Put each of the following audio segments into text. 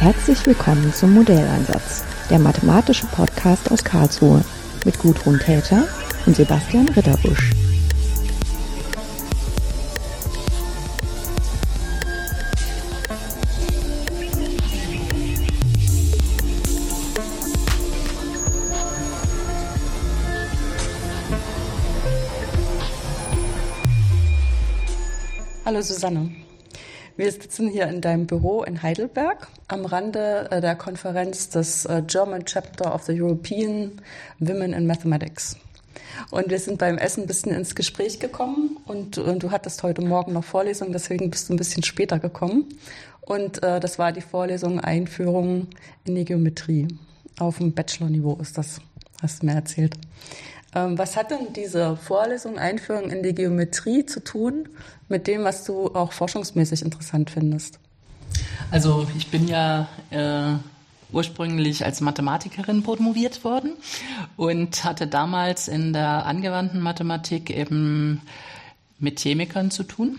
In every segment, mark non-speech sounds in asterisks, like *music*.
Herzlich willkommen zum Modelleinsatz, der mathematische Podcast aus Karlsruhe mit Gudrun Täter und Sebastian Ritterbusch. Hallo Susanne. Wir sitzen hier in deinem Büro in Heidelberg am Rande äh, der Konferenz des äh, German Chapter of the European Women in Mathematics. Und wir sind beim Essen ein bisschen ins Gespräch gekommen und, und du hattest heute Morgen noch Vorlesung, deswegen bist du ein bisschen später gekommen. Und äh, das war die Vorlesung Einführung in die Geometrie. Auf dem Bachelor-Niveau ist das, hast du mir erzählt. Ähm, was hat denn diese Vorlesung Einführung in die Geometrie zu tun mit dem, was du auch forschungsmäßig interessant findest? Also ich bin ja äh, ursprünglich als Mathematikerin promoviert worden und hatte damals in der angewandten Mathematik eben mit Chemikern zu tun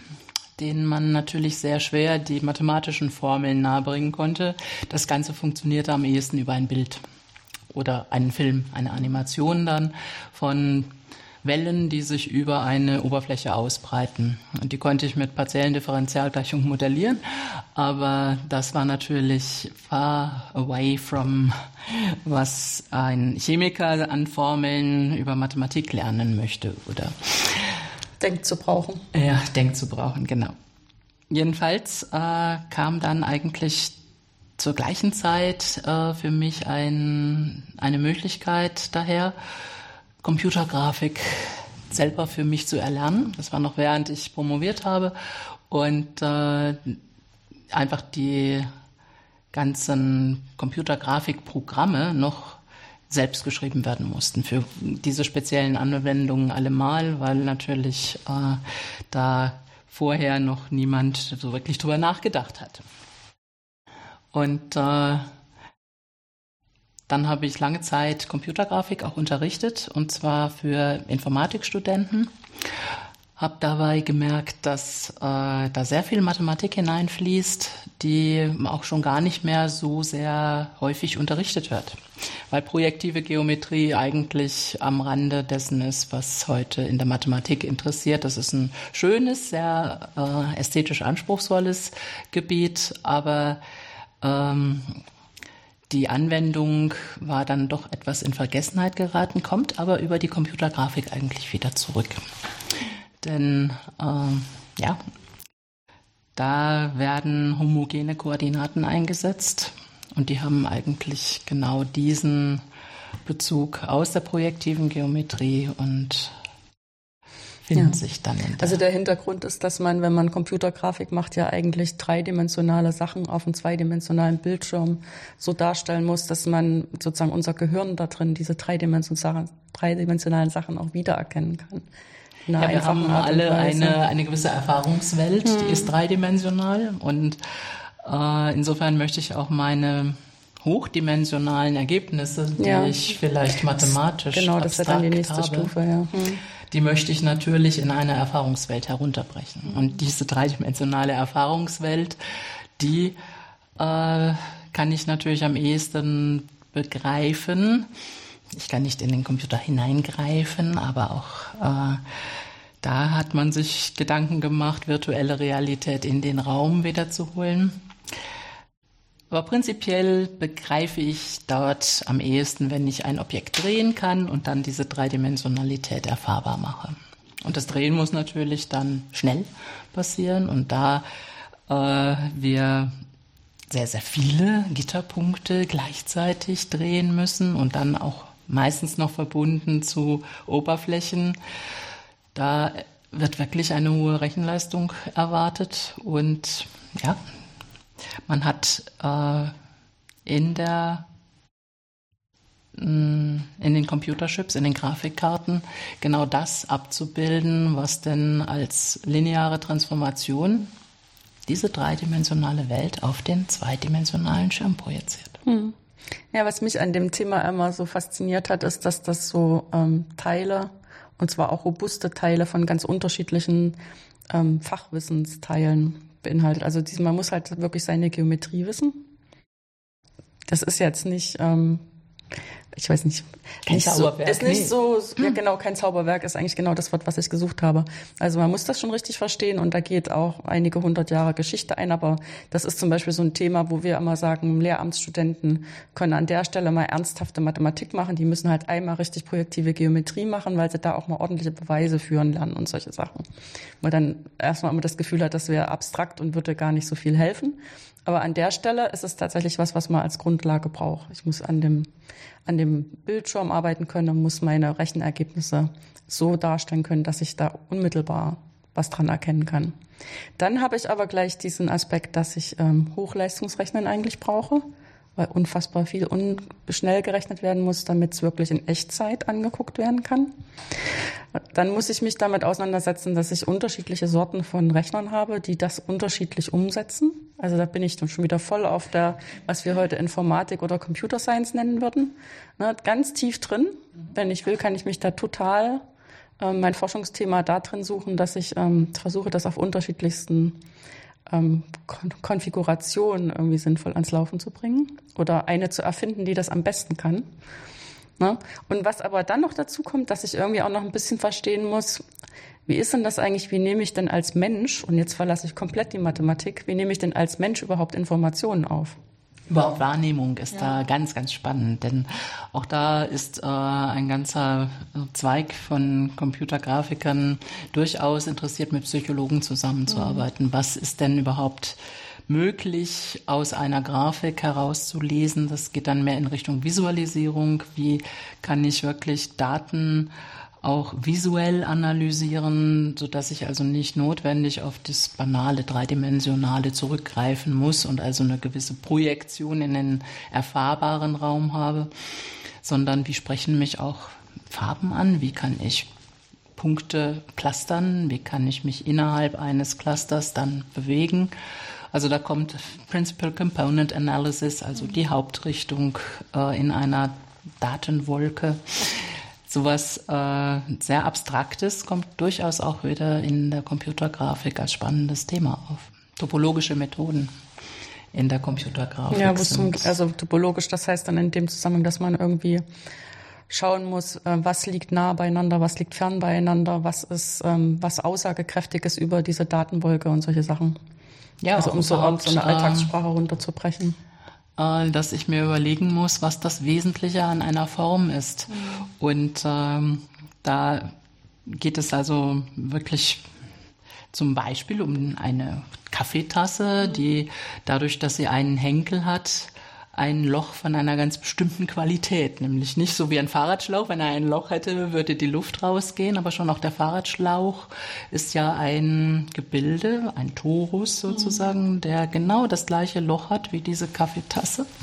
denen man natürlich sehr schwer die mathematischen Formeln nahebringen konnte. Das Ganze funktionierte am ehesten über ein Bild oder einen Film, eine Animation dann von Wellen, die sich über eine Oberfläche ausbreiten. Und die konnte ich mit partiellen Differentialgleichungen modellieren, aber das war natürlich far away from was ein Chemiker an Formeln über Mathematik lernen möchte oder denkt zu brauchen. Ja, denkt zu brauchen, genau. Jedenfalls äh, kam dann eigentlich zur gleichen Zeit äh, für mich ein, eine Möglichkeit daher, Computergrafik selber für mich zu erlernen. Das war noch während ich promoviert habe und äh, einfach die ganzen Computergrafikprogramme noch selbst geschrieben werden mussten für diese speziellen Anwendungen allemal, weil natürlich äh, da vorher noch niemand so wirklich drüber nachgedacht hatte. Und äh, dann habe ich lange Zeit Computergrafik auch unterrichtet, und zwar für Informatikstudenten. Habe dabei gemerkt, dass äh, da sehr viel Mathematik hineinfließt, die auch schon gar nicht mehr so sehr häufig unterrichtet wird. Weil projektive Geometrie eigentlich am Rande dessen ist, was heute in der Mathematik interessiert. Das ist ein schönes, sehr äh, ästhetisch anspruchsvolles Gebiet, aber ähm, die Anwendung war dann doch etwas in Vergessenheit geraten, kommt aber über die Computergrafik eigentlich wieder zurück. Denn ähm, ja, da werden homogene Koordinaten eingesetzt und die haben eigentlich genau diesen Bezug aus der projektiven Geometrie und finden ja. sich dann in der Also der Hintergrund ist, dass man, wenn man Computergrafik macht, ja eigentlich dreidimensionale Sachen auf einem zweidimensionalen Bildschirm so darstellen muss, dass man sozusagen unser Gehirn da drin diese dreidimensionalen Sachen auch wiedererkennen kann. Ja, wir haben alle eine, eine gewisse Erfahrungswelt, hm. die ist dreidimensional und äh, insofern möchte ich auch meine hochdimensionalen Ergebnisse, die ja. ich vielleicht mathematisch genau, das wäre dann die nächste habe, Stufe, ja. Hm die möchte ich natürlich in eine Erfahrungswelt herunterbrechen. Und diese dreidimensionale Erfahrungswelt, die äh, kann ich natürlich am ehesten begreifen. Ich kann nicht in den Computer hineingreifen, aber auch äh, da hat man sich Gedanken gemacht, virtuelle Realität in den Raum wiederzuholen. Aber prinzipiell begreife ich dort am ehesten, wenn ich ein Objekt drehen kann und dann diese Dreidimensionalität erfahrbar mache. Und das Drehen muss natürlich dann schnell passieren und da äh, wir sehr, sehr viele Gitterpunkte gleichzeitig drehen müssen und dann auch meistens noch verbunden zu Oberflächen, da wird wirklich eine hohe Rechenleistung erwartet und ja, man hat äh, in der mm, in den Computerchips, in den Grafikkarten genau das abzubilden, was denn als lineare Transformation diese dreidimensionale Welt auf den zweidimensionalen Schirm projiziert. Hm. Ja, was mich an dem Thema immer so fasziniert hat, ist, dass das so ähm, Teile, und zwar auch robuste Teile von ganz unterschiedlichen ähm, Fachwissensteilen beinhaltet. Also man muss halt wirklich seine Geometrie wissen. Das ist jetzt nicht ähm, ich weiß nicht, kein nicht Zauberwerk. So, ist nicht nee. so, ja genau, kein Zauberwerk ist eigentlich genau das Wort, was ich gesucht habe. Also man muss das schon richtig verstehen und da geht auch einige hundert Jahre Geschichte ein, aber das ist zum Beispiel so ein Thema, wo wir immer sagen, Lehramtsstudenten können an der Stelle mal ernsthafte Mathematik machen, die müssen halt einmal richtig projektive Geometrie machen, weil sie da auch mal ordentliche Beweise führen lernen und solche Sachen. Weil dann erstmal immer das Gefühl hat, das wäre abstrakt und würde gar nicht so viel helfen. Aber an der Stelle ist es tatsächlich was, was man als Grundlage braucht. Ich muss an dem, an dem Bildschirm arbeiten können und muss meine Rechenergebnisse so darstellen können, dass ich da unmittelbar was dran erkennen kann. Dann habe ich aber gleich diesen Aspekt, dass ich ähm, Hochleistungsrechnen eigentlich brauche weil unfassbar viel un schnell gerechnet werden muss, damit es wirklich in Echtzeit angeguckt werden kann. Dann muss ich mich damit auseinandersetzen, dass ich unterschiedliche Sorten von Rechnern habe, die das unterschiedlich umsetzen. Also da bin ich dann schon wieder voll auf der, was wir heute Informatik oder Computer Science nennen würden. Ne, ganz tief drin. Wenn ich will, kann ich mich da total äh, mein Forschungsthema da drin suchen, dass ich ähm, versuche, das auf unterschiedlichsten ähm, Kon Konfiguration irgendwie sinnvoll ans Laufen zu bringen oder eine zu erfinden, die das am besten kann. Ne? Und was aber dann noch dazu kommt, dass ich irgendwie auch noch ein bisschen verstehen muss, wie ist denn das eigentlich, wie nehme ich denn als Mensch, und jetzt verlasse ich komplett die Mathematik, wie nehme ich denn als Mensch überhaupt Informationen auf? Überhaupt Wahrnehmung ist ja. da ganz, ganz spannend, denn auch da ist äh, ein ganzer Zweig von Computergrafikern durchaus interessiert, mit Psychologen zusammenzuarbeiten. Mhm. Was ist denn überhaupt möglich aus einer Grafik herauszulesen? Das geht dann mehr in Richtung Visualisierung. Wie kann ich wirklich Daten auch visuell analysieren, so dass ich also nicht notwendig auf das banale dreidimensionale zurückgreifen muss und also eine gewisse Projektion in den erfahrbaren Raum habe, sondern wie sprechen mich auch Farben an? Wie kann ich Punkte clustern? Wie kann ich mich innerhalb eines Clusters dann bewegen? Also da kommt Principal Component Analysis, also die Hauptrichtung äh, in einer Datenwolke sowas äh, sehr Abstraktes kommt durchaus auch wieder in der Computergrafik als spannendes Thema auf. Topologische Methoden in der Computergrafik. Ja, sind. also topologisch, das heißt dann in dem Zusammenhang, dass man irgendwie schauen muss, äh, was liegt nah beieinander, was liegt fern beieinander, was ist ähm, was aussagekräftiges über diese Datenwolke und solche Sachen. Ja, also um so, um so eine Alltagssprache runterzubrechen. Äh, dass ich mir überlegen muss, was das Wesentliche an einer Form ist. Mhm. Und ähm, da geht es also wirklich zum Beispiel um eine Kaffeetasse, die dadurch, dass sie einen Henkel hat, ein Loch von einer ganz bestimmten Qualität, nämlich nicht so wie ein Fahrradschlauch. Wenn er ein Loch hätte, würde die Luft rausgehen, aber schon auch der Fahrradschlauch ist ja ein Gebilde, ein Torus sozusagen, mhm. der genau das gleiche Loch hat wie diese Kaffeetasse. *laughs*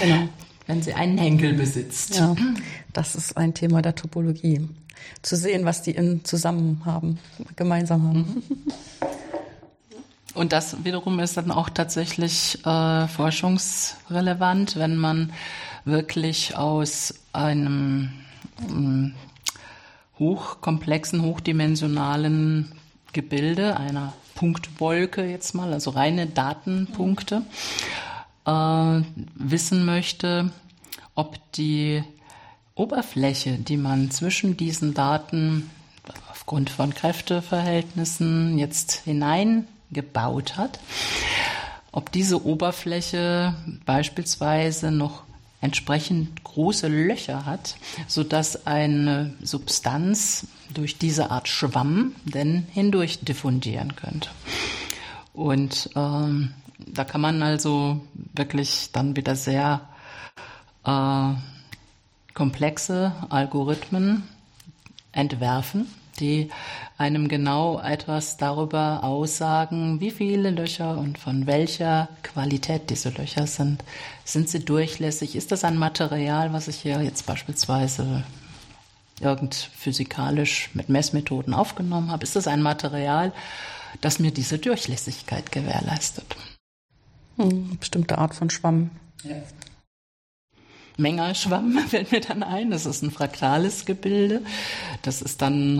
Genau. Wenn sie einen Henkel besitzt. Ja, das ist ein Thema der Topologie. Zu sehen, was die in zusammen haben, gemeinsam haben. Und das wiederum ist dann auch tatsächlich äh, forschungsrelevant, wenn man wirklich aus einem ähm, hochkomplexen, hochdimensionalen Gebilde, einer Punktwolke jetzt mal, also reine Datenpunkte, äh, wissen möchte, ob die Oberfläche, die man zwischen diesen Daten aufgrund von Kräfteverhältnissen jetzt hinein gebaut hat. Ob diese Oberfläche beispielsweise noch entsprechend große Löcher hat, sodass eine Substanz durch diese Art Schwamm denn hindurch diffundieren könnte. Und ähm, da kann man also wirklich dann wieder sehr äh, komplexe Algorithmen entwerfen, die einem genau etwas darüber aussagen, wie viele Löcher und von welcher Qualität diese Löcher sind. Sind sie durchlässig? Ist das ein Material, was ich hier jetzt beispielsweise irgend physikalisch mit Messmethoden aufgenommen habe? Ist das ein Material, das mir diese Durchlässigkeit gewährleistet? Hm, bestimmte Art von Schwamm. Ja. Mengerschwamm *laughs* fällt mir dann ein. Das ist ein fraktales Gebilde. Das ist dann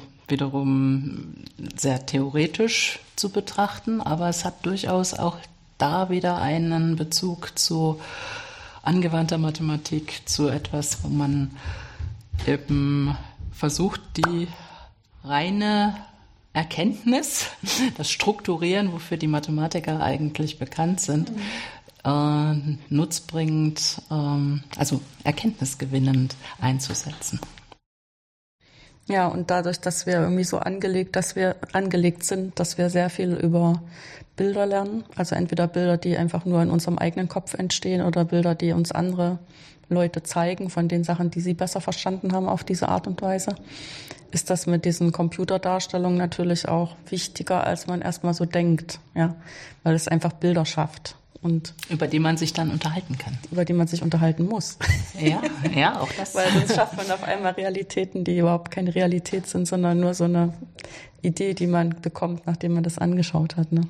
äh, wiederum sehr theoretisch zu betrachten, aber es hat durchaus auch da wieder einen Bezug zu angewandter Mathematik zu etwas, wo man eben versucht, die reine Erkenntnis, *laughs* das Strukturieren, wofür die Mathematiker eigentlich bekannt sind, mhm. äh, nutzbringend, ähm, also erkenntnisgewinnend einzusetzen. Ja, und dadurch, dass wir irgendwie so angelegt, dass wir angelegt sind, dass wir sehr viel über Bilder lernen, also entweder Bilder, die einfach nur in unserem eigenen Kopf entstehen oder Bilder, die uns andere Leute zeigen von den Sachen, die sie besser verstanden haben auf diese Art und Weise, ist das mit diesen Computerdarstellungen natürlich auch wichtiger, als man erstmal so denkt, ja, weil es einfach Bilder schafft und über die man sich dann unterhalten kann. Über die man sich unterhalten muss. Ja, ja, auch das. *laughs* Weil sonst schafft man auf einmal Realitäten, die überhaupt keine Realität sind, sondern nur so eine Idee, die man bekommt, nachdem man das angeschaut hat. Ne?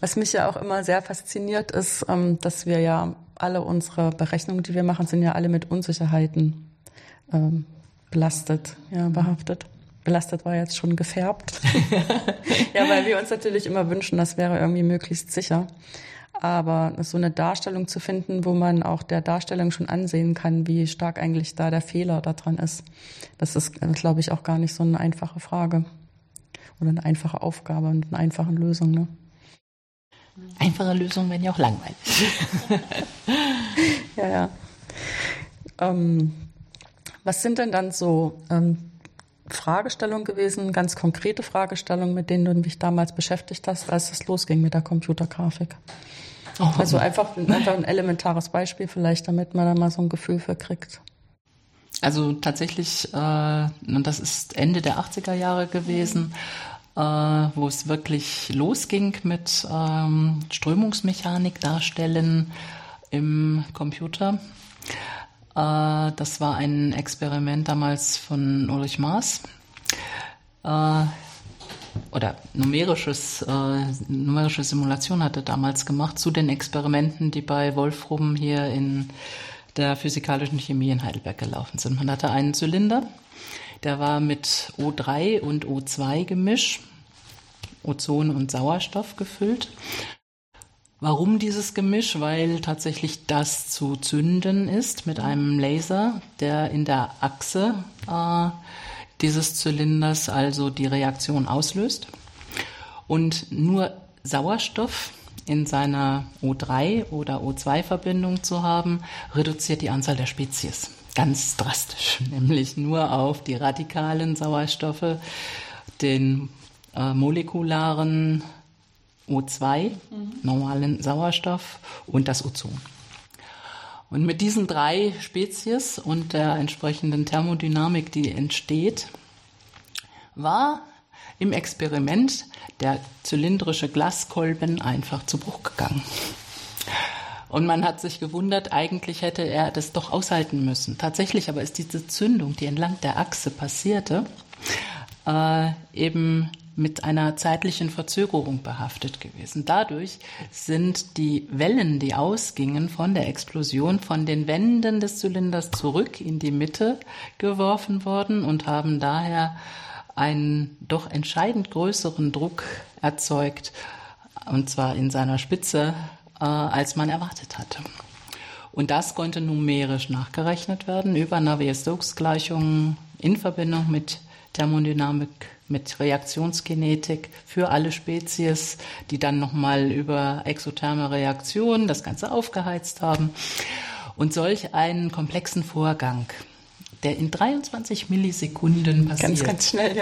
Was mich ja auch immer sehr fasziniert, ist, ähm, dass wir ja alle unsere Berechnungen, die wir machen, sind ja alle mit Unsicherheiten ähm, belastet, ja, behaftet belastet war jetzt schon gefärbt. *laughs* ja, weil wir uns natürlich immer wünschen, das wäre irgendwie möglichst sicher. Aber so eine Darstellung zu finden, wo man auch der Darstellung schon ansehen kann, wie stark eigentlich da der Fehler daran ist, das ist, glaube ich, auch gar nicht so eine einfache Frage oder eine einfache Aufgabe und eine einfache Lösung. Ne? Einfache Lösungen werden ja auch langweilig. *laughs* ja, ja. Ähm, was sind denn dann so ähm, Fragestellung gewesen, ganz konkrete Fragestellungen, mit denen du mich damals beschäftigt hast, als es losging mit der Computergrafik. Oh. Also einfach, einfach ein elementares Beispiel vielleicht, damit man da mal so ein Gefühl für kriegt. Also tatsächlich, äh, das ist Ende der 80er Jahre gewesen, äh, wo es wirklich losging mit ähm, Strömungsmechanik darstellen im Computer. Äh, das war ein Experiment damals von Ulrich Maas. Äh, oder numerisches, äh, numerische Simulation hat er damals gemacht zu den Experimenten, die bei Wolfrum hier in der physikalischen Chemie in Heidelberg gelaufen sind. Man hatte einen Zylinder, der war mit O3 und O2 Gemisch, Ozon und Sauerstoff gefüllt. Warum dieses Gemisch? Weil tatsächlich das zu zünden ist mit einem Laser, der in der Achse äh, dieses Zylinders also die Reaktion auslöst. Und nur Sauerstoff in seiner O3 oder O2-Verbindung zu haben, reduziert die Anzahl der Spezies. Ganz drastisch, *laughs* nämlich nur auf die radikalen Sauerstoffe, den äh, molekularen O2, mhm. normalen Sauerstoff und das Ozon. Und mit diesen drei Spezies und der entsprechenden Thermodynamik, die entsteht, war im Experiment der zylindrische Glaskolben einfach zu Bruch gegangen. Und man hat sich gewundert, eigentlich hätte er das doch aushalten müssen. Tatsächlich aber ist diese Zündung, die entlang der Achse passierte, äh, eben mit einer zeitlichen Verzögerung behaftet gewesen. Dadurch sind die Wellen, die ausgingen von der Explosion, von den Wänden des Zylinders zurück in die Mitte geworfen worden und haben daher einen doch entscheidend größeren Druck erzeugt, und zwar in seiner Spitze, äh, als man erwartet hatte. Und das konnte numerisch nachgerechnet werden über Navier-Stokes-Gleichungen in Verbindung mit Thermodynamik mit Reaktionsgenetik für alle Spezies, die dann nochmal über exotherme Reaktionen das Ganze aufgeheizt haben. Und solch einen komplexen Vorgang, der in 23 Millisekunden passiert. Ganz, ganz schnell,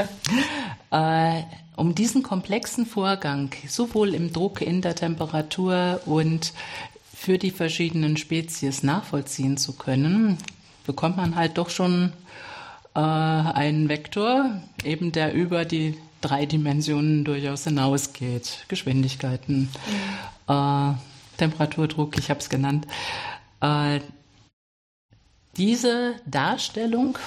ja. Äh, um diesen komplexen Vorgang sowohl im Druck, in der Temperatur und für die verschiedenen Spezies nachvollziehen zu können, bekommt man halt doch schon äh, einen Vektor, eben der über die drei Dimensionen durchaus hinausgeht. Geschwindigkeiten, mhm. äh, Temperaturdruck, ich habe es genannt. Äh, diese Darstellung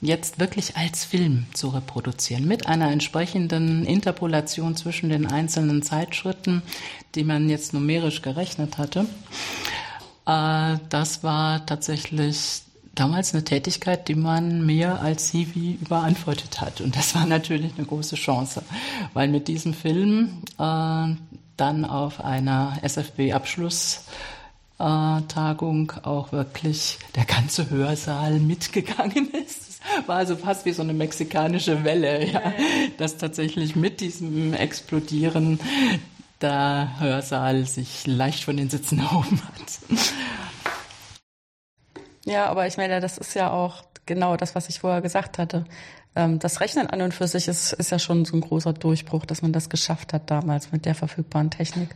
jetzt wirklich als Film zu reproduzieren, mit einer entsprechenden Interpolation zwischen den einzelnen Zeitschritten, die man jetzt numerisch gerechnet hatte. Äh, das war tatsächlich damals eine Tätigkeit, die man mehr als CV überantwortet hat. Und das war natürlich eine große Chance, weil mit diesem Film äh, dann auf einer SFB-Abschluss äh, Tagung auch wirklich der ganze Hörsaal mitgegangen *laughs* ist. war also fast wie so eine mexikanische Welle, ja, dass tatsächlich mit diesem Explodieren der Hörsaal sich leicht von den Sitzen erhoben hat. Ja, aber ich meine, das ist ja auch genau das, was ich vorher gesagt hatte. Ähm, das Rechnen an und für sich ist, ist ja schon so ein großer Durchbruch, dass man das geschafft hat damals mit der verfügbaren Technik.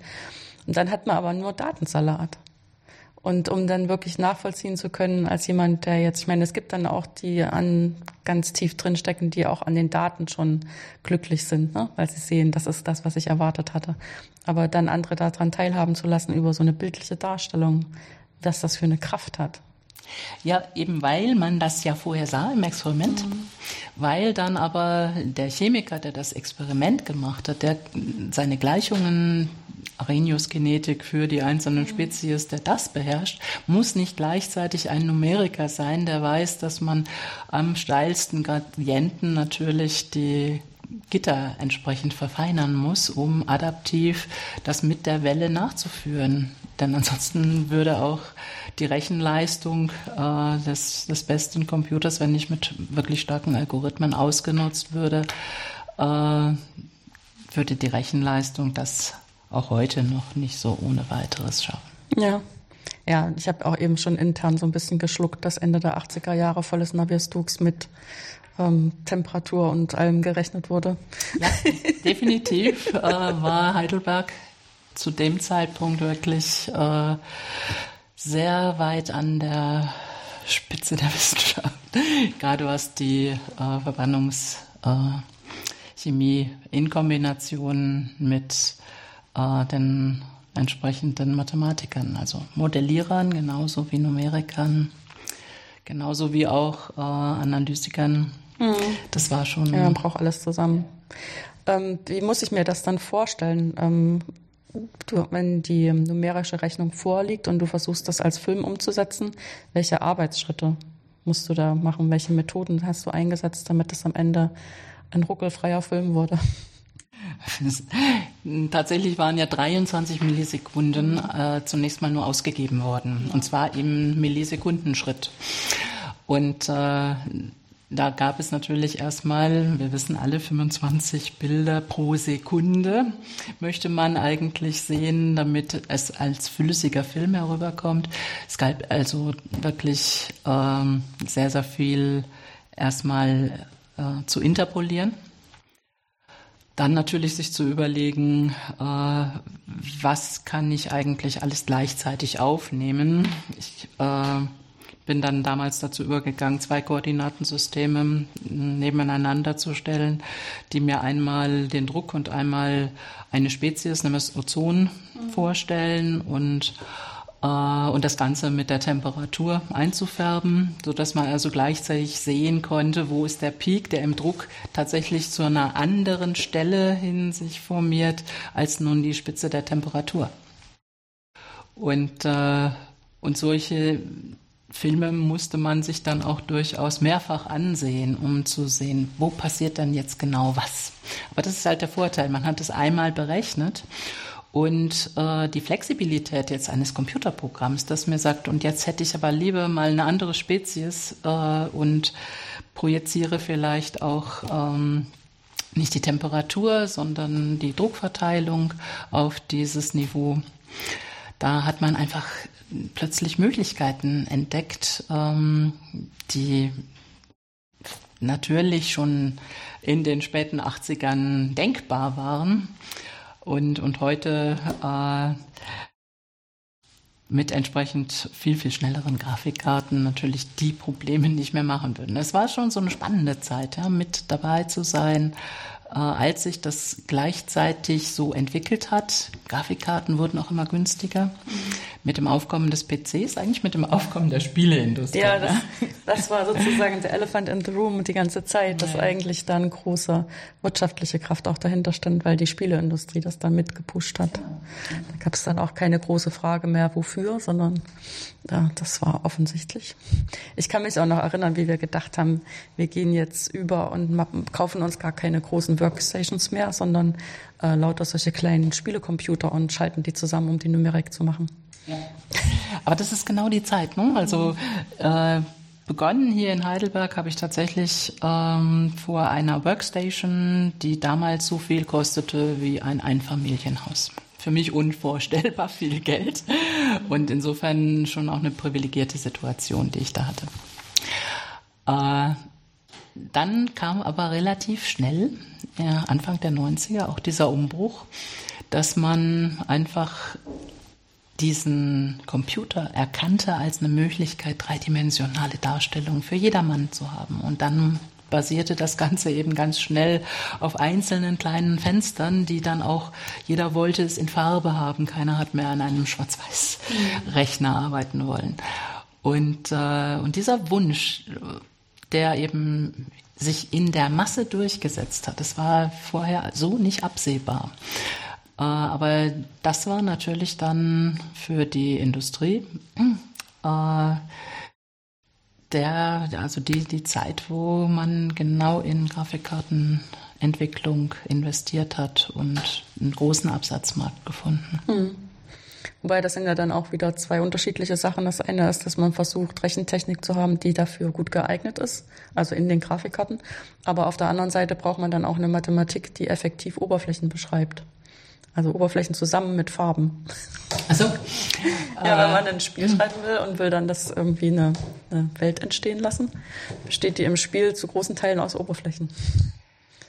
Und dann hat man aber nur Datensalat. Und um dann wirklich nachvollziehen zu können, als jemand, der jetzt, ich meine, es gibt dann auch die an ganz tief drin stecken, die auch an den Daten schon glücklich sind, ne? weil sie sehen, das ist das, was ich erwartet hatte. Aber dann andere daran teilhaben zu lassen über so eine bildliche Darstellung, was das für eine Kraft hat. Ja, eben weil man das ja vorher sah im Experiment, mhm. weil dann aber der Chemiker, der das Experiment gemacht hat, der seine Gleichungen Arrhenius-Genetik für die einzelnen Spezies, der das beherrscht, muss nicht gleichzeitig ein Numeriker sein, der weiß, dass man am steilsten Gradienten natürlich die Gitter entsprechend verfeinern muss, um adaptiv das mit der Welle nachzuführen. Denn ansonsten würde auch die Rechenleistung äh, des, des besten Computers, wenn nicht mit wirklich starken Algorithmen ausgenutzt würde, äh, würde die Rechenleistung das auch heute noch nicht so ohne weiteres schaffen. Ja. Ja, ich habe auch eben schon intern so ein bisschen geschluckt, dass Ende der 80er Jahre volles Navier-Stokes mit ähm, Temperatur und allem gerechnet wurde. Ja, definitiv *laughs* äh, war Heidelberg zu dem Zeitpunkt wirklich äh, sehr weit an der Spitze der *laughs* Wissenschaft, gerade was die äh, Verbrennungschemie äh, in Kombination mit äh, den entsprechenden Mathematikern, also Modellierern genauso wie Numerikern, genauso wie auch äh, Analytikern. Mhm. Das war schon. Ja, man braucht alles zusammen. Ähm, wie muss ich mir das dann vorstellen? Ähm, du, wenn die numerische Rechnung vorliegt und du versuchst, das als Film umzusetzen, welche Arbeitsschritte musst du da machen? Welche Methoden hast du eingesetzt, damit es am Ende ein ruckelfreier Film wurde? Tatsächlich waren ja 23 Millisekunden äh, zunächst mal nur ausgegeben worden. Und zwar im Millisekundenschritt. Und äh, da gab es natürlich erstmal, wir wissen alle, 25 Bilder pro Sekunde möchte man eigentlich sehen, damit es als flüssiger Film herüberkommt. Es gab also wirklich ähm, sehr, sehr viel erstmal äh, zu interpolieren. Dann natürlich sich zu überlegen, äh, was kann ich eigentlich alles gleichzeitig aufnehmen. Ich äh, bin dann damals dazu übergegangen, zwei Koordinatensysteme nebeneinander zu stellen, die mir einmal den Druck und einmal eine Spezies, nämlich Ozon, mhm. vorstellen und äh, und das Ganze mit der Temperatur einzufärben, so dass man also gleichzeitig sehen konnte, wo ist der Peak, der im Druck tatsächlich zu einer anderen Stelle hin sich formiert, als nun die Spitze der Temperatur. Und, äh, und solche Filme musste man sich dann auch durchaus mehrfach ansehen, um zu sehen, wo passiert dann jetzt genau was. Aber das ist halt der Vorteil, man hat es einmal berechnet und äh, die Flexibilität jetzt eines Computerprogramms, das mir sagt, und jetzt hätte ich aber lieber mal eine andere Spezies äh, und projiziere vielleicht auch ähm, nicht die Temperatur, sondern die Druckverteilung auf dieses Niveau. Da hat man einfach plötzlich Möglichkeiten entdeckt, ähm, die natürlich schon in den späten 80ern denkbar waren und, und heute äh, mit entsprechend viel, viel schnelleren Grafikkarten natürlich die Probleme nicht mehr machen würden. Es war schon so eine spannende Zeit, ja, mit dabei zu sein, äh, als sich das gleichzeitig so entwickelt hat. Grafikkarten wurden auch immer günstiger. Mit dem Aufkommen des PCs, eigentlich mit dem Aufkommen der Spieleindustrie. Ja, das, das war sozusagen der Elephant in the Room die ganze Zeit, dass ja. eigentlich dann große wirtschaftliche Kraft auch dahinter stand, weil die Spieleindustrie das dann mitgepusht hat. Da gab es dann auch keine große Frage mehr, wofür, sondern ja, das war offensichtlich. Ich kann mich auch noch erinnern, wie wir gedacht haben, wir gehen jetzt über und kaufen uns gar keine großen Workstations mehr, sondern äh, lauter solche kleinen Spielecomputer und schalten die zusammen, um die Numerik zu machen. Aber das ist genau die Zeit. Ne? Also äh, begonnen hier in Heidelberg habe ich tatsächlich ähm, vor einer Workstation, die damals so viel kostete wie ein Einfamilienhaus. Für mich unvorstellbar viel Geld und insofern schon auch eine privilegierte Situation, die ich da hatte. Äh, dann kam aber relativ schnell, ja, Anfang der 90er, auch dieser Umbruch, dass man einfach diesen Computer erkannte als eine Möglichkeit, dreidimensionale Darstellungen für jedermann zu haben. Und dann basierte das Ganze eben ganz schnell auf einzelnen kleinen Fenstern, die dann auch, jeder wollte es in Farbe haben, keiner hat mehr an einem Schwarz-Weiß-Rechner arbeiten wollen. Und, äh, und dieser Wunsch, der eben sich in der Masse durchgesetzt hat, das war vorher so nicht absehbar. Äh, aber das war natürlich dann für die Industrie äh, der, also die, die Zeit, wo man genau in Grafikkartenentwicklung investiert hat und einen großen Absatzmarkt gefunden. Hm. Wobei das sind ja dann auch wieder zwei unterschiedliche Sachen. Das eine ist, dass man versucht, Rechentechnik zu haben, die dafür gut geeignet ist, also in den Grafikkarten. Aber auf der anderen Seite braucht man dann auch eine Mathematik, die effektiv Oberflächen beschreibt. Also Oberflächen zusammen mit Farben. Also *laughs* ja, wenn man ein Spiel schreiben will und will dann das irgendwie eine, eine Welt entstehen lassen, besteht die im Spiel zu großen Teilen aus Oberflächen.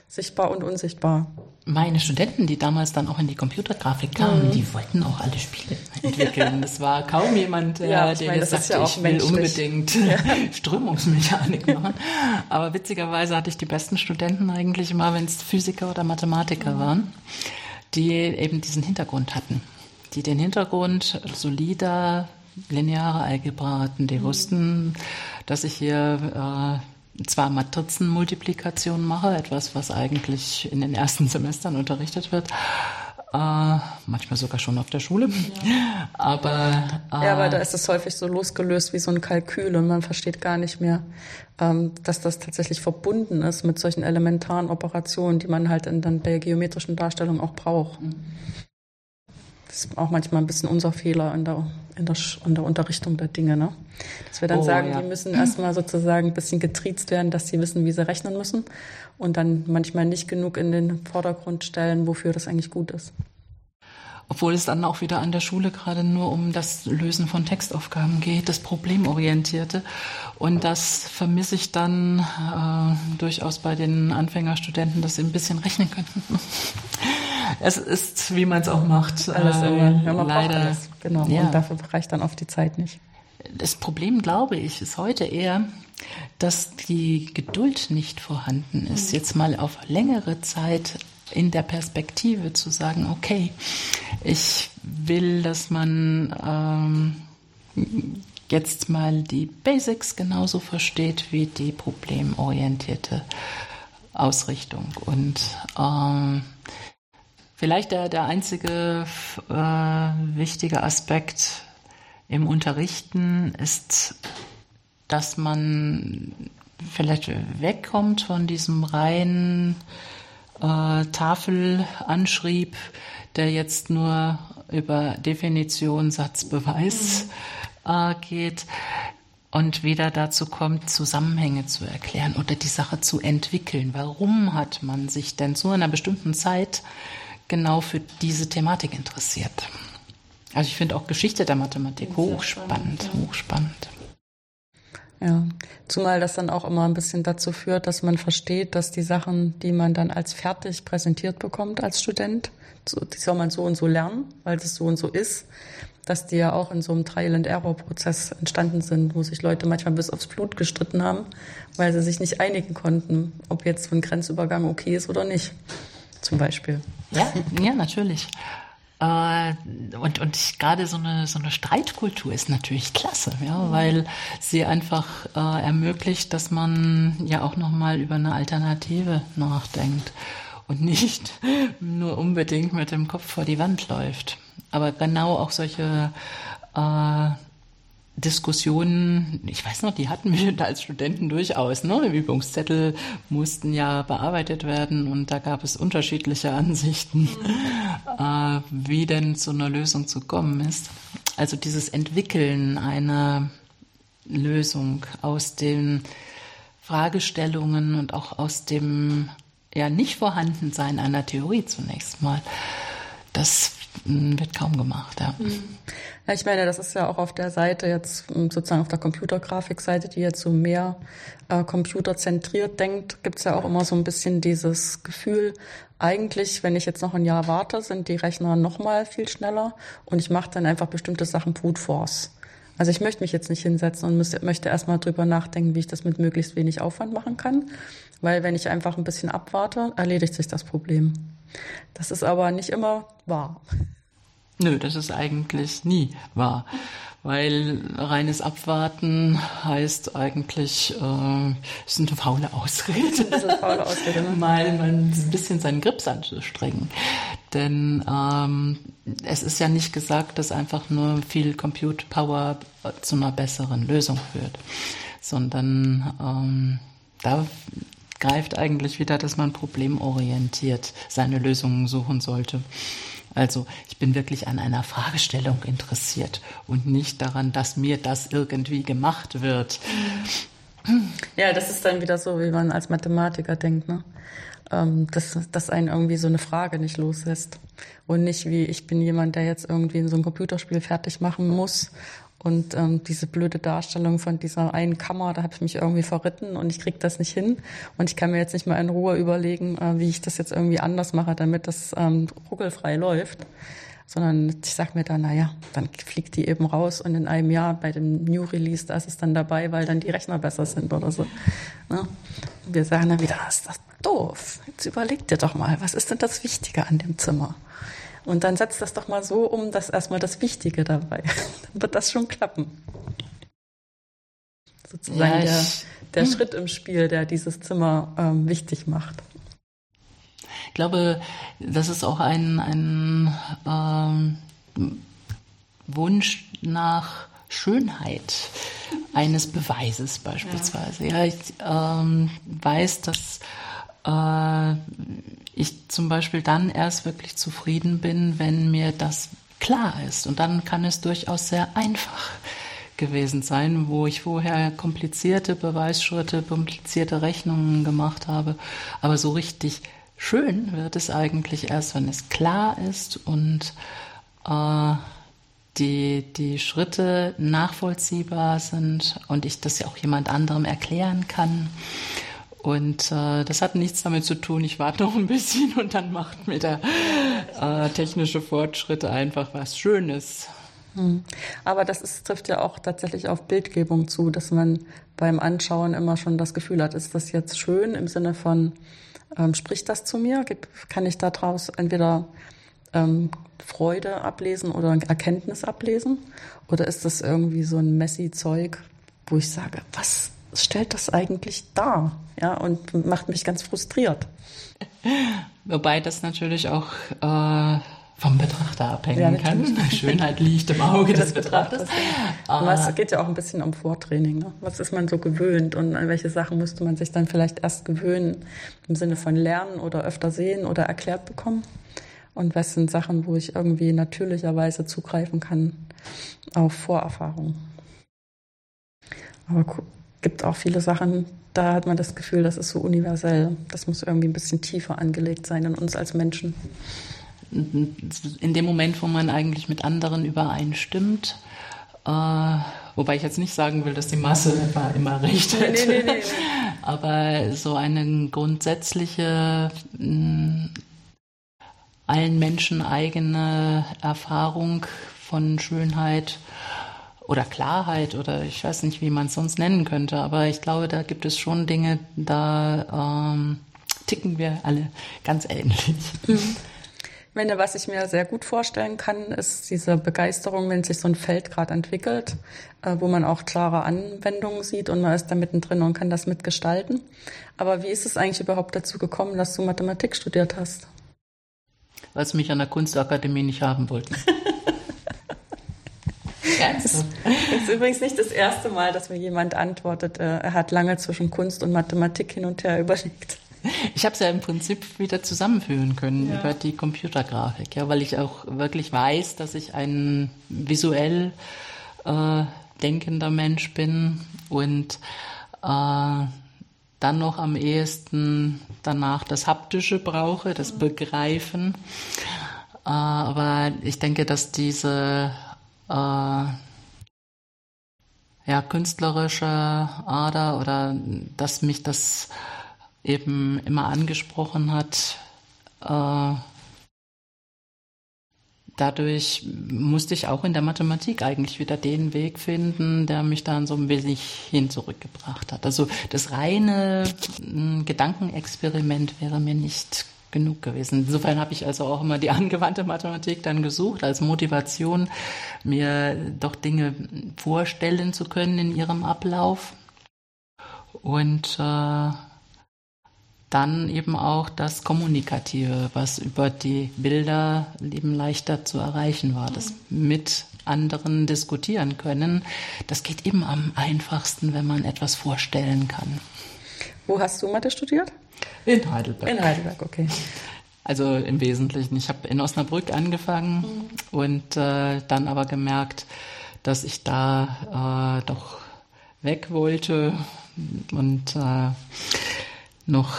Sichtbar und unsichtbar. Meine Studenten, die damals dann auch in die Computergrafik kamen, mhm. die wollten auch alle Spiele *laughs* entwickeln. Es war kaum jemand, der, ja, der meine, sagte, ja ich will unbedingt ja. *laughs* Strömungsmechanik machen. Aber witzigerweise hatte ich die besten Studenten eigentlich immer, wenn es Physiker oder Mathematiker mhm. waren die eben diesen Hintergrund hatten, die den Hintergrund solider lineare Algebra hatten, die mhm. wussten, dass ich hier äh, zwar Matrizenmultiplikation mache, etwas, was eigentlich in den ersten Semestern unterrichtet wird, äh, manchmal sogar schon auf der Schule. Ja. Aber, äh, ja, aber da ist es häufig so losgelöst wie so ein Kalkül und man versteht gar nicht mehr, ähm, dass das tatsächlich verbunden ist mit solchen elementaren Operationen, die man halt in, dann bei geometrischen Darstellungen auch braucht. Das ist auch manchmal ein bisschen unser Fehler in der, in der, in der Unterrichtung der Dinge. Ne? Dass wir dann oh, sagen, ja. die müssen erstmal sozusagen ein bisschen getriezt werden, dass sie wissen, wie sie rechnen müssen und dann manchmal nicht genug in den Vordergrund stellen, wofür das eigentlich gut ist. Obwohl es dann auch wieder an der Schule gerade nur um das Lösen von Textaufgaben geht, das Problemorientierte. Und das vermisse ich dann äh, durchaus bei den Anfängerstudenten, dass sie ein bisschen rechnen könnten. Es ist, wie man es auch macht. Alles äh, immer. Ja, man leider. Alles. Genau. Ja. Und dafür reicht dann oft die Zeit nicht. Das Problem, glaube ich, ist heute eher, dass die Geduld nicht vorhanden ist, mhm. jetzt mal auf längere Zeit in der Perspektive zu sagen, okay, ich will, dass man ähm, jetzt mal die Basics genauso versteht wie die problemorientierte Ausrichtung. Und ähm, vielleicht der, der einzige äh, wichtige Aspekt im Unterrichten ist dass man vielleicht wegkommt von diesem reinen äh, Tafelanschrieb, der jetzt nur über Definition, Satz, Beweis mhm. äh, geht und wieder dazu kommt, Zusammenhänge zu erklären oder die Sache zu entwickeln. Warum hat man sich denn zu einer bestimmten Zeit genau für diese Thematik interessiert? Also ich finde auch Geschichte der Mathematik hochspannend, hochspannend. Ja, zumal das dann auch immer ein bisschen dazu führt, dass man versteht, dass die Sachen, die man dann als fertig präsentiert bekommt als Student, die soll man so und so lernen, weil das so und so ist, dass die ja auch in so einem Trial-and-Error-Prozess entstanden sind, wo sich Leute manchmal bis aufs Blut gestritten haben, weil sie sich nicht einigen konnten, ob jetzt so ein Grenzübergang okay ist oder nicht, zum Beispiel. Ja, ja, natürlich. Äh, und, und gerade so eine, so eine Streitkultur ist natürlich klasse, ja, mhm. weil sie einfach äh, ermöglicht, dass man ja auch nochmal über eine Alternative nachdenkt und nicht *laughs* nur unbedingt mit dem Kopf vor die Wand läuft. Aber genau auch solche äh, Diskussionen, ich weiß noch, die hatten wir *laughs* als Studenten durchaus. Ne? Übungszettel mussten ja bearbeitet werden und da gab es unterschiedliche Ansichten, mhm. *laughs* äh, wie denn zu einer Lösung zu kommen ist. also dieses Entwickeln einer Lösung aus den Fragestellungen und auch aus dem ja nicht Vorhandensein einer Theorie zunächst mal, das wird kaum gemacht. Ja. ja, ich meine, das ist ja auch auf der Seite jetzt hm, sozusagen auf der Computergrafikseite, die jetzt so mehr äh, computerzentriert denkt, gibt es ja auch immer so ein bisschen dieses Gefühl, eigentlich, wenn ich jetzt noch ein Jahr warte, sind die Rechner noch mal viel schneller und ich mache dann einfach bestimmte Sachen brute force. Also ich möchte mich jetzt nicht hinsetzen und müsste, möchte erstmal drüber nachdenken, wie ich das mit möglichst wenig Aufwand machen kann. Weil wenn ich einfach ein bisschen abwarte, erledigt sich das Problem. Das ist aber nicht immer wahr. Nö, das ist eigentlich nie wahr. Weil reines Abwarten heißt eigentlich, äh, ist eine faule Ausrede. Das ist eine faule Ausrede, ne? Mal ein bisschen seinen Grips anzustrengen. Denn ähm, es ist ja nicht gesagt, dass einfach nur viel Compute Power zu einer besseren Lösung führt, sondern ähm, da greift eigentlich wieder, dass man problemorientiert seine Lösungen suchen sollte. Also ich bin wirklich an einer Fragestellung interessiert und nicht daran, dass mir das irgendwie gemacht wird. Ja, das ist dann wieder so, wie man als Mathematiker denkt, ne? Ähm, dass, dass einen irgendwie so eine Frage nicht loslässt. Und nicht wie, ich bin jemand, der jetzt irgendwie so ein Computerspiel fertig machen muss und ähm, diese blöde Darstellung von dieser einen Kammer, da habe ich mich irgendwie verritten und ich kriege das nicht hin. Und ich kann mir jetzt nicht mal in Ruhe überlegen, äh, wie ich das jetzt irgendwie anders mache, damit das ähm, ruckelfrei läuft. Sondern ich sag mir dann, naja, dann fliegt die eben raus und in einem Jahr bei dem New Release, da ist es dann dabei, weil dann die Rechner besser sind oder so. Ne? Wir sagen dann wieder, ist das doof. Jetzt überleg dir doch mal, was ist denn das Wichtige an dem Zimmer? Und dann setzt das doch mal so um, dass erstmal das Wichtige dabei. *laughs* dann wird das schon klappen. Sozusagen ja, der, der hm. Schritt im Spiel, der dieses Zimmer ähm, wichtig macht. Ich glaube, das ist auch ein, ein ähm, Wunsch nach Schönheit eines Beweises beispielsweise. Ja, ja ich ähm, weiß, dass äh, ich zum Beispiel dann erst wirklich zufrieden bin, wenn mir das klar ist. Und dann kann es durchaus sehr einfach gewesen sein, wo ich vorher komplizierte Beweisschritte, komplizierte Rechnungen gemacht habe. Aber so richtig schön wird es eigentlich erst, wenn es klar ist und äh, die, die Schritte nachvollziehbar sind und ich das ja auch jemand anderem erklären kann. Und äh, das hat nichts damit zu tun, ich warte *laughs* noch ein bisschen und dann macht mir der äh, technische Fortschritt einfach was Schönes. Hm. Aber das ist, trifft ja auch tatsächlich auf Bildgebung zu, dass man beim Anschauen immer schon das Gefühl hat, ist das jetzt schön im Sinne von, ähm, spricht das zu mir? Kann ich daraus entweder ähm, Freude ablesen oder Erkenntnis ablesen? Oder ist das irgendwie so ein messy Zeug, wo ich sage, was stellt das eigentlich dar? Ja, und macht mich ganz frustriert. Wobei das natürlich auch äh, vom Betrachter abhängen ja, kann. *laughs* Schönheit liegt im Auge des, Betrachters. Aber es geht ja auch ein bisschen um Vortraining. Ne? Was ist man so gewöhnt und an welche Sachen müsste man sich dann vielleicht erst gewöhnen im Sinne von lernen oder öfter sehen oder erklärt bekommen? Und was sind Sachen, wo ich irgendwie natürlicherweise zugreifen kann auf Vorerfahrung? Aber gibt auch viele Sachen, da hat man das Gefühl, das ist so universell. Das muss irgendwie ein bisschen tiefer angelegt sein in uns als Menschen. In dem Moment, wo man eigentlich mit anderen übereinstimmt, äh, wobei ich jetzt nicht sagen will, dass die Masse immer, immer recht hat, nee, nee, nee, *laughs* aber so eine grundsätzliche mh, allen Menschen eigene Erfahrung von Schönheit oder Klarheit oder ich weiß nicht, wie man es sonst nennen könnte, aber ich glaube, da gibt es schon Dinge, da ähm, ticken wir alle ganz ähnlich. Mhm. Ich meine, was ich mir sehr gut vorstellen kann, ist diese Begeisterung, wenn sich so ein Feld gerade entwickelt, äh, wo man auch klare Anwendungen sieht und man ist da mittendrin und kann das mitgestalten. Aber wie ist es eigentlich überhaupt dazu gekommen, dass du Mathematik studiert hast? Weil sie mich an der Kunstakademie nicht haben wollten. *laughs* Das ist, übrigens nicht das erste Mal, dass mir jemand antwortet, äh, er hat lange zwischen Kunst und Mathematik hin und her überlegt. Ich habe es ja im Prinzip wieder zusammenführen können ja. über die Computergrafik, ja, weil ich auch wirklich weiß, dass ich ein visuell äh, denkender Mensch bin und äh, dann noch am ehesten danach das Haptische brauche, das Begreifen. Äh, aber ich denke, dass diese äh, ja, künstlerische Ader oder dass mich das eben immer angesprochen hat, äh, dadurch musste ich auch in der Mathematik eigentlich wieder den Weg finden, der mich dann so ein wenig hin zurückgebracht hat. Also das reine Gedankenexperiment wäre mir nicht genug gewesen. Insofern habe ich also auch immer die *laughs* angewandte Mathematik dann gesucht als Motivation, mir doch Dinge vorstellen zu können in ihrem Ablauf. Und äh, dann eben auch das Kommunikative, was über die Bilder eben leichter zu erreichen war. Das mit anderen diskutieren können, das geht eben am einfachsten, wenn man etwas vorstellen kann. Wo hast du Mathe studiert? In Heidelberg. In Heidelberg, okay. Also im Wesentlichen. Ich habe in Osnabrück angefangen mhm. und äh, dann aber gemerkt, dass ich da äh, doch weg wollte und äh, noch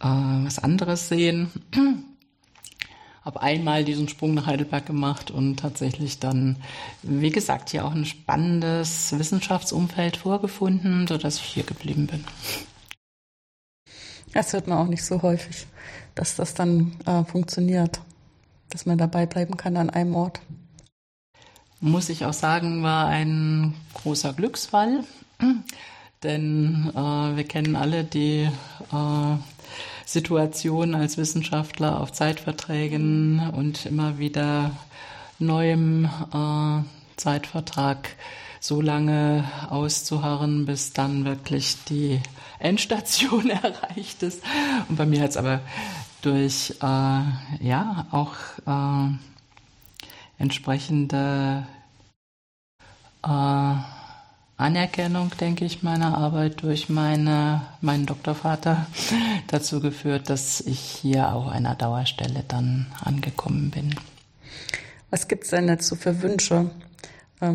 äh, was anderes sehen. Habe einmal diesen Sprung nach Heidelberg gemacht und tatsächlich dann, wie gesagt, hier auch ein spannendes Wissenschaftsumfeld vorgefunden, sodass ich hier geblieben bin. Das hört man auch nicht so häufig, dass das dann äh, funktioniert, dass man dabei bleiben kann an einem Ort. Muss ich auch sagen, war ein großer Glücksfall, *clears throat* denn äh, wir kennen alle die äh, Situation als Wissenschaftler auf Zeitverträgen und immer wieder neuem äh, Zeitvertrag so lange auszuharren, bis dann wirklich die Endstation *laughs* erreicht ist. Und bei mir hat es aber durch äh, ja auch äh, entsprechende äh, Anerkennung, denke ich, meiner Arbeit durch meine, meinen Doktorvater *laughs* dazu geführt, dass ich hier auf einer Dauerstelle dann angekommen bin. Was gibt es denn dazu für Wünsche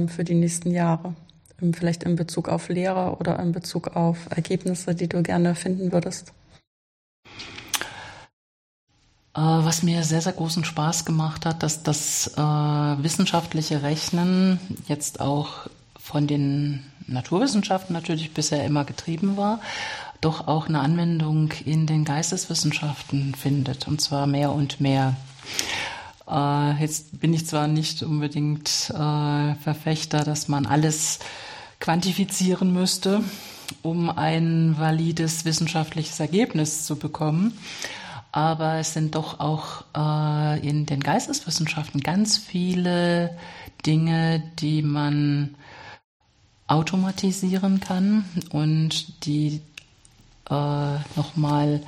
für die nächsten Jahre? Ähm, vielleicht in Bezug auf Lehrer oder in Bezug auf Ergebnisse, die du gerne finden würdest? Äh, was mir sehr, sehr großen Spaß gemacht hat, dass das äh, wissenschaftliche Rechnen jetzt auch von den Naturwissenschaften natürlich bisher immer getrieben war, doch auch eine Anwendung in den Geisteswissenschaften findet, und zwar mehr und mehr. Äh, jetzt bin ich zwar nicht unbedingt äh, Verfechter, dass man alles quantifizieren müsste, um ein valides wissenschaftliches Ergebnis zu bekommen. Aber es sind doch auch äh, in den Geisteswissenschaften ganz viele Dinge, die man automatisieren kann und die äh, nochmal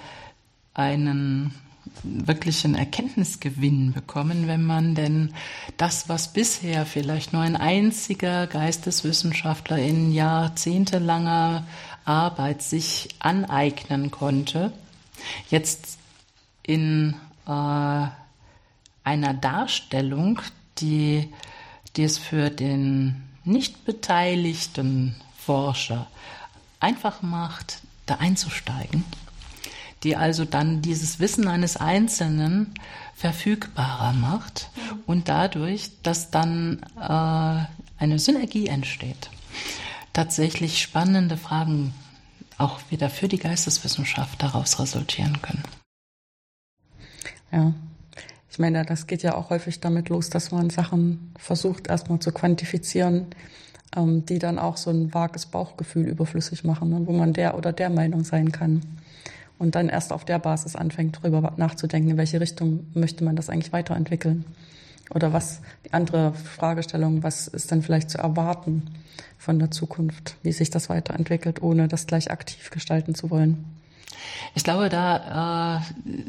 einen wirklichen Erkenntnisgewinn bekommen, wenn man denn das, was bisher vielleicht nur ein einziger Geisteswissenschaftler in jahrzehntelanger Arbeit sich aneignen konnte, jetzt in äh, einer Darstellung, die, die es für den nicht beteiligten Forscher einfach macht, da einzusteigen, die also dann dieses Wissen eines Einzelnen verfügbarer macht und dadurch, dass dann äh, eine Synergie entsteht, tatsächlich spannende Fragen auch wieder für die Geisteswissenschaft daraus resultieren können. Ja, ich meine, das geht ja auch häufig damit los, dass man Sachen versucht erstmal zu quantifizieren, ähm, die dann auch so ein vages Bauchgefühl überflüssig machen, ne, wo man der oder der Meinung sein kann. Und dann erst auf der Basis anfängt, darüber nachzudenken, in welche Richtung möchte man das eigentlich weiterentwickeln. Oder was, die andere Fragestellung, was ist denn vielleicht zu erwarten von der Zukunft, wie sich das weiterentwickelt, ohne das gleich aktiv gestalten zu wollen? Ich glaube, da äh,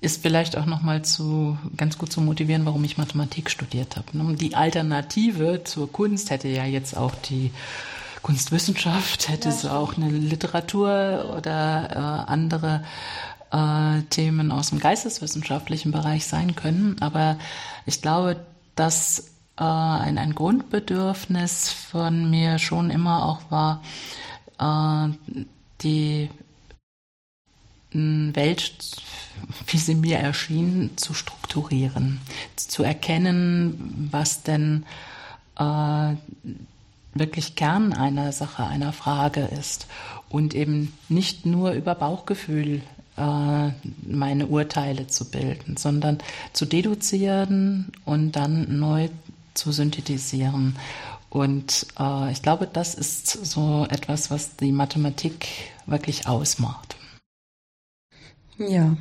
ist vielleicht auch nochmal zu, ganz gut zu motivieren, warum ich Mathematik studiert habe. Ne? Die Alternative zur Kunst hätte ja jetzt auch die Kunstwissenschaft, hätte ja, es auch eine Literatur oder äh, andere äh, Themen aus dem geisteswissenschaftlichen Bereich sein können. Aber ich glaube, dass äh, ein, ein Grundbedürfnis von mir schon immer auch war, äh, die Welt, wie sie mir erschien, zu strukturieren, zu erkennen, was denn äh, wirklich Kern einer Sache, einer Frage ist und eben nicht nur über Bauchgefühl äh, meine Urteile zu bilden, sondern zu deduzieren und dann neu zu synthetisieren. Und äh, ich glaube, das ist so etwas, was die Mathematik wirklich ausmacht. Ja,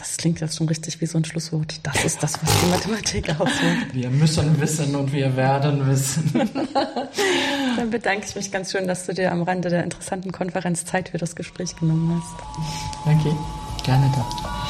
das klingt jetzt schon richtig wie so ein Schlusswort. Das ist das, was die Mathematik ausmacht. Wir müssen wissen und wir werden wissen. *laughs* Dann bedanke ich mich ganz schön, dass du dir am Rande der interessanten Konferenz Zeit für das Gespräch genommen hast. Okay, gerne doch.